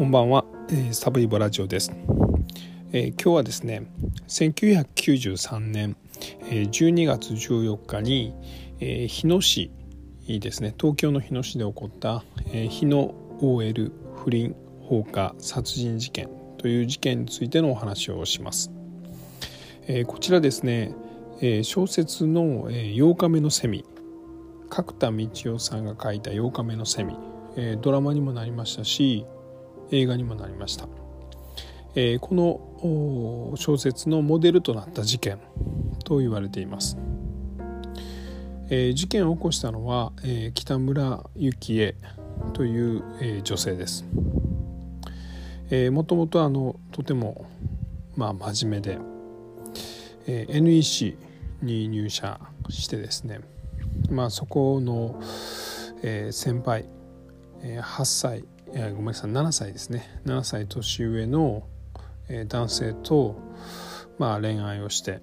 こんばんは、えー、サブイボラジオです、えー、今日はですね1993年、えー、12月14日に、え、日野市ですね東京の日野市で起こった、え、日野 OL 不倫放火殺人事件という事件についてのお話をします、え、こちらですね、え、小説の、えー、8日目のセミ角田道夫さんが書いた8日目のセミ、え、ドラマにもなりましたし映画にもなりました、えー、この小説のモデルとなった事件と言われています、えー、事件を起こしたのは、えー、北村幸恵という、えー、女性です、えー、もともとあのとてもまあ真面目で、えー、NEC に入社してですね。まあそこの、えー、先輩、えー、8歳えごめんなさい。7歳ですね。7歳年上のえ男性と、まあ、恋愛をして、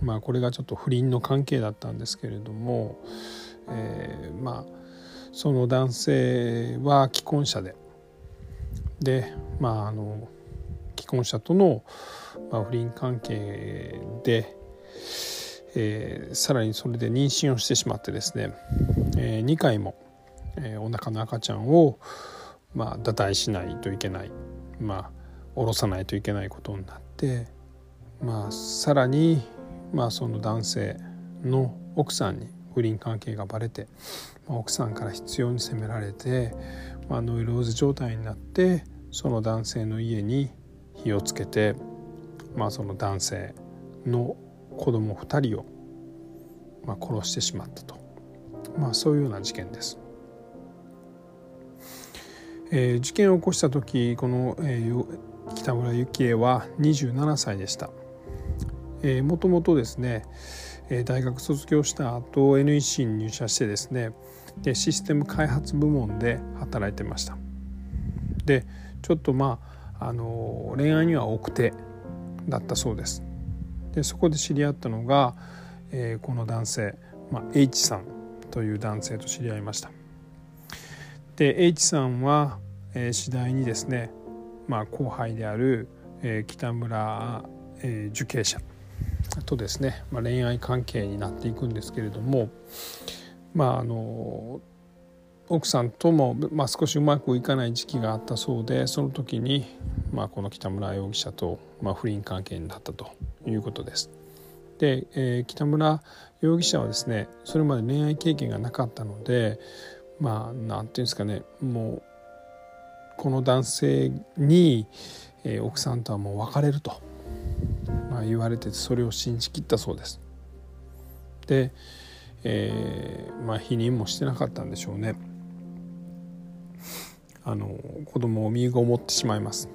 まあ、これがちょっと不倫の関係だったんですけれども、えー、まあその男性は既婚者ででまああの既婚者との、まあ、不倫関係で、えー、さらにそれで妊娠をしてしまってですね、えー、2回も、えー、お腹の赤ちゃんを、まあ、堕胎しないといけない、まあ、下ろさないといけないことになって、まあ、さらに、まあ、その男性の奥さんに不倫関係がバレて、まあ、奥さんから必要に責められて、まあ、ノイローゼ状態になってその男性の家に火をつけて、まあ、その男性の子供2人を、まあ、殺してしまったと、まあ、そういうような事件です。えー、事件を起こした時この、えー、北村幸恵は27歳でした。えー、もともとですね大学卒業した後 NEC に入社してですねでシステム開発部門で働いてました。でちょっとまああの恋愛には奥手だったそうです。でそこで知り合ったのが、えー、この男性、まあ、H さんという男性と知り合いました。で H さんは、えー、次第にですね、まあ、後輩である、えー、北村、え、受刑者とですね、まあ、恋愛関係になっていくんですけれどもまああの奥さんとも、まあ、少しうまくいかない時期があったそうでその時に、まあ、この北村容疑者と、まあ、不倫関係になったということです。で、えー、北村容疑者はですねそれまで恋愛経験がなかったのでまあ何て言うんですかねもうこの男性に、えー、奥さんとはもう別れると、まあ、言われてそれを信じきったそうです。で、えー、まあ否認もしてなかったんでしょうね。あの子供を身ごもってしまいます。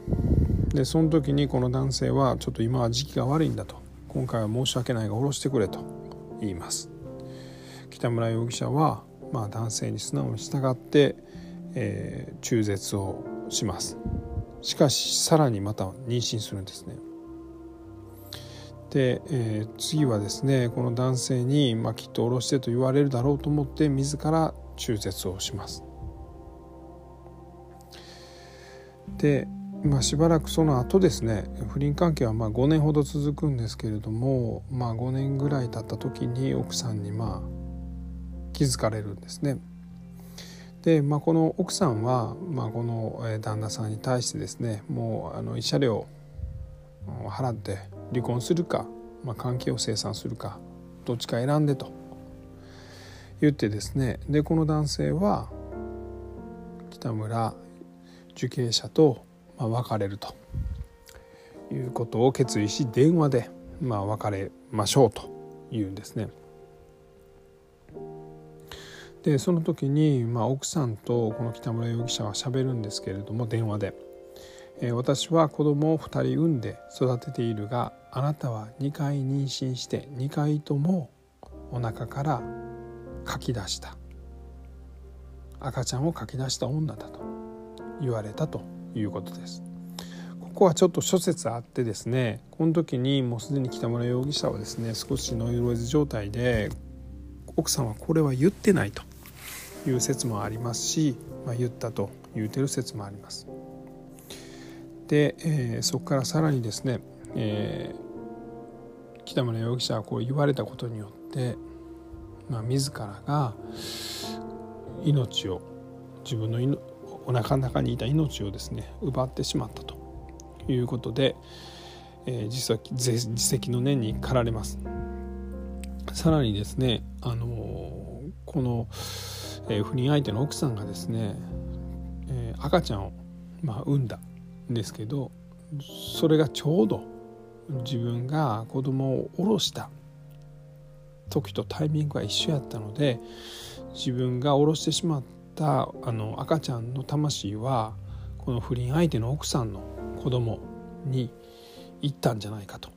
でその時にこの男性はちょっと今は時期が悪いんだと今回は申し訳ないが下ろしてくれと言います北村容疑者はまあ、男性に素直に従って、えー、中絶をします。しかしさらにまた妊娠するんですね。で、えー、次はですねこの男性に、まあ、きっと下ろしてと言われるだろうと思って自ら中絶をします。で、まあ、しばらくその後ですね不倫関係はまあ5年ほど続くんですけれども、まあ、5年ぐらい経った時に奥さんにまあ気づかれるんですね。で、まあ、この奥さんは、まあ、この旦那さんに対してですねもうあの慰謝料を払って離婚するか、まあ、関係を清算するかどっちか選んでと言ってですねでこの男性は北村受刑者と、別れるということを決意し電話で、ま、別れましょうというんですね。でその時に、まあ、奥さんとこの北村容疑者はしゃべるんですけれども電話で、えー、私は子供を2人産んで育てているがあなたは2回妊娠して2回ともお腹から書き出した。赤ちゃんを書き出した女だと。言われたということです。ここはちょっと諸説あってですねこの時にもうすでに北村容疑者はですね少しノイローゼ状態で奥さんはこれは言ってないと。いう説もありますし、まあ、言ったと言うてる説もあります。で、えー、そこからさらにですね、えー、北村容疑者はこう言われたことによって、まあ、自らが命を自分のお腹の中にいた命をですね奪ってしまったということで、えー、実は自責の念に駆られます。さらにですね、あのー、この、えー、不倫相手の奥さんがですね、えー、赤ちゃんを、まあ、産んだんですけどそれがちょうど自分が子供を下ろした時とタイミングが一緒やったので自分が下ろしてしまったあの赤ちゃんの魂はこの不倫相手の奥さんの子供に行ったんじゃないかと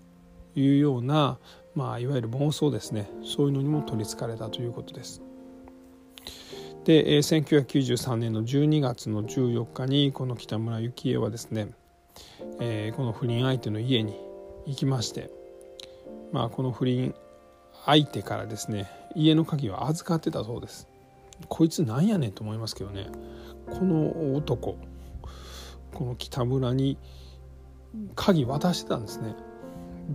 いうような、まあ、いわゆる妄想ですねそういうのにも取りつかれたということです。で1993年の12月の14日にこの北村幸恵はですね、えー、この不倫相手の家に行きまして、まあ、この不倫相手からですね家の鍵を預かってたそうです。こいつなんやねんと思いますけどね。この男この北村に鍵渡してたんですね。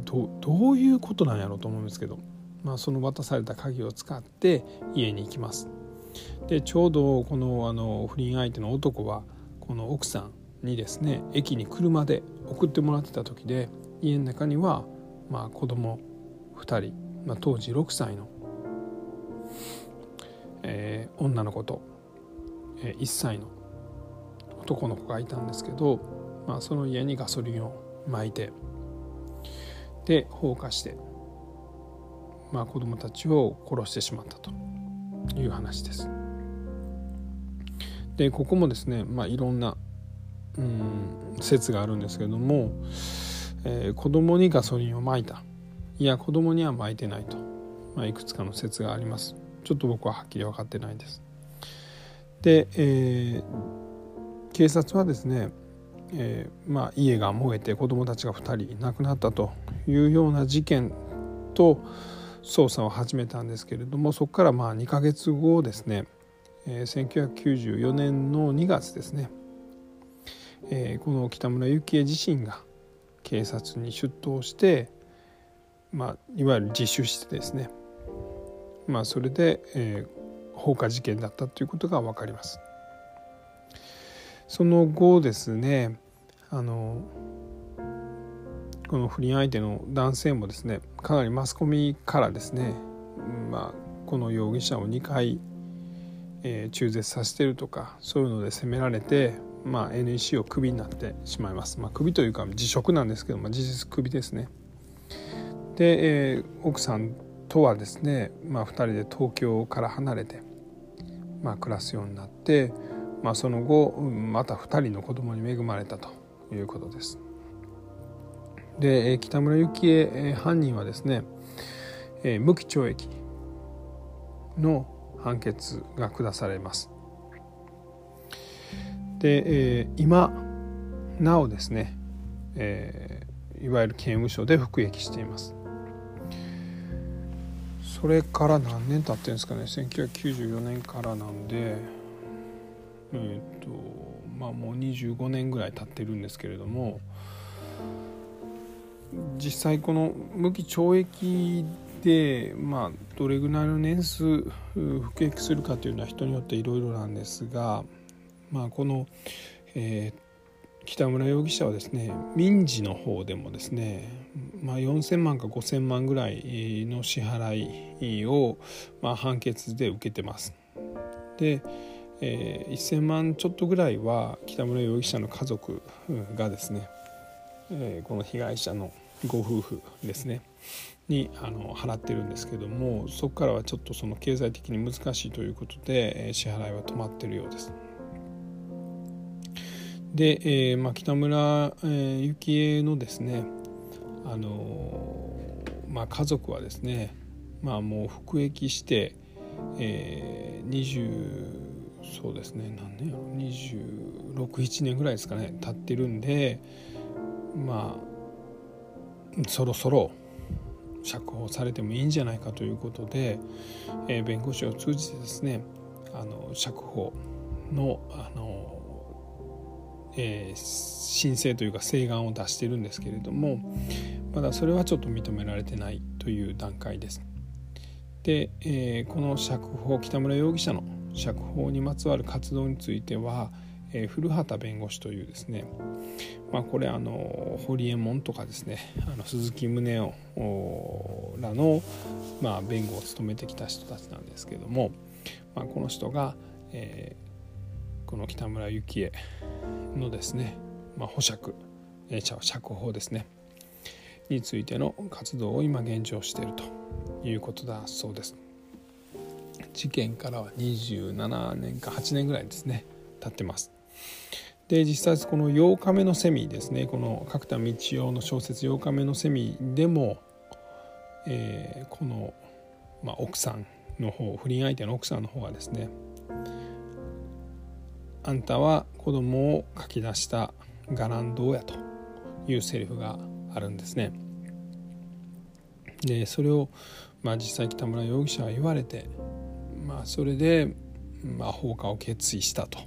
どどういうことなんやろうと思うんですけど、まあ、その渡された鍵を使って家に行きます。でちょうどこのあの不倫相手の男はこの奥さんにですね駅に車で送ってもらってた時で家の中にはまあ子供2人、まあ、当時6歳の、えー、女の子と、えー、1歳の男の子がいたんですけど、まあ、その家にガソリンをまいてで放火して、まあ、子供たちを殺してしまったと。いう話です。でここもですね、まあ、いろんなうん説があるんですけども、えー、子供にガソリンをまいた。いや子供にはまいてないと、まあ、いくつかの説があります。ちょっと僕ははっきり分かってないです。で、えー、警察はですね、えー、まあ、家が燃えて子供たちが2人亡くなったというような事件と捜査を始めたんですけれどもそこからまあ2ヶ月後ですね、えー、1994年の2月ですね、えー、この北村幸恵自身が警察に出頭して、まあ、いわゆる自首してですね、まあ、それで、えー、放火事件だったということが分かります。その後ですねあのこの不倫相手の男性もですねかなりマスコミからですね、まあ、この容疑者を2回、えー、中絶させてるとかそういうので責められて、まあ、NEC をクビになってしまいます、まあ、クビというか辞職なんですけど、まあ、事実クビですね。で、えー、奥さんとはですね、まあ、2人で東京から離れて、まあ、暮らすようになって、まあ、その後また2人の子供に恵まれたということです。で北村幸恵犯人はですね無期懲役の判決が下されます。で今なおですねいわゆる刑務所で服役しています。それから何年経ってるんですかね1994年からなんでえっ、とまあもう25年ぐらい経ってるんですけれども実際この無期懲役で、まあ、どれぐらいの年数服役するかというのは人によっていろいろなんですが、まあ、この、えー、北村容疑者はですね民事の方でもですね、まあ、4,000万か5,000万ぐらいの支払いを、まあ、判決で受けてます。でえー、1,000万ちょっとぐらいは北村容疑者の家族がですねえー、この被害者のご夫婦ですねにあの払ってるんですけどもそこからはちょっとその経済的に難しいということで、えー、支払いは止まってるようです。で、えーまあ、北村、えー、幸恵のですねあのー、まあ、家族はですね、まあ、もう服役して、えー、20そうですね何年やろ267年ぐらいですかね経ってるんでまあそろそろ釈放されてもいいんじゃないかということで、えー、弁護士を通じてですねあの釈放のあの、えー、申請というか請願を出してるんですけれどもまだそれはちょっと認められてないという段階です。で、えー、この釈放北村容疑者の釈放にまつわる活動については、えー、古畑弁護士というですね、まあ、これあの堀江門とかですねあの鈴木宗男らの、まあ、弁護を務めてきた人たちなんですけども、まあ、この人が、えー、この北村幸恵のですね、まあ、保釈、えー、釈放ですねについての活動を今現状しているということだそうです。事件からは27年か8年ぐらいですね経ってます。で実際この8日目のセミですねこの角田道夫の小説「8日目のセミ」でも、えー、この、まあ、奥さんの方不倫相手の奥さんの方がですねあんたは子供を書き出した伽藍堂やというセリフがあるんですね。でそれを、まあ、実際北村容疑者は言われて、まあ、それで、まあ、放火を決意したと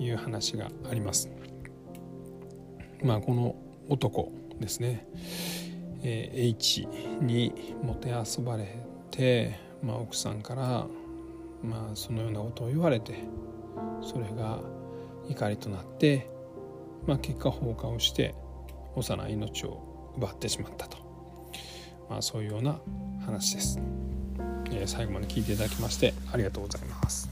いう話があります。まあ、この男ですね、えー、H にもてあそばれて、まあ、奥さんから、まあ、そのようなことを言われてそれが怒りとなって、まあ、結果放火をして幼い命を奪ってしまったと、まあ、そういうような話です、えー、最後まで聞いていただきましてありがとうございます。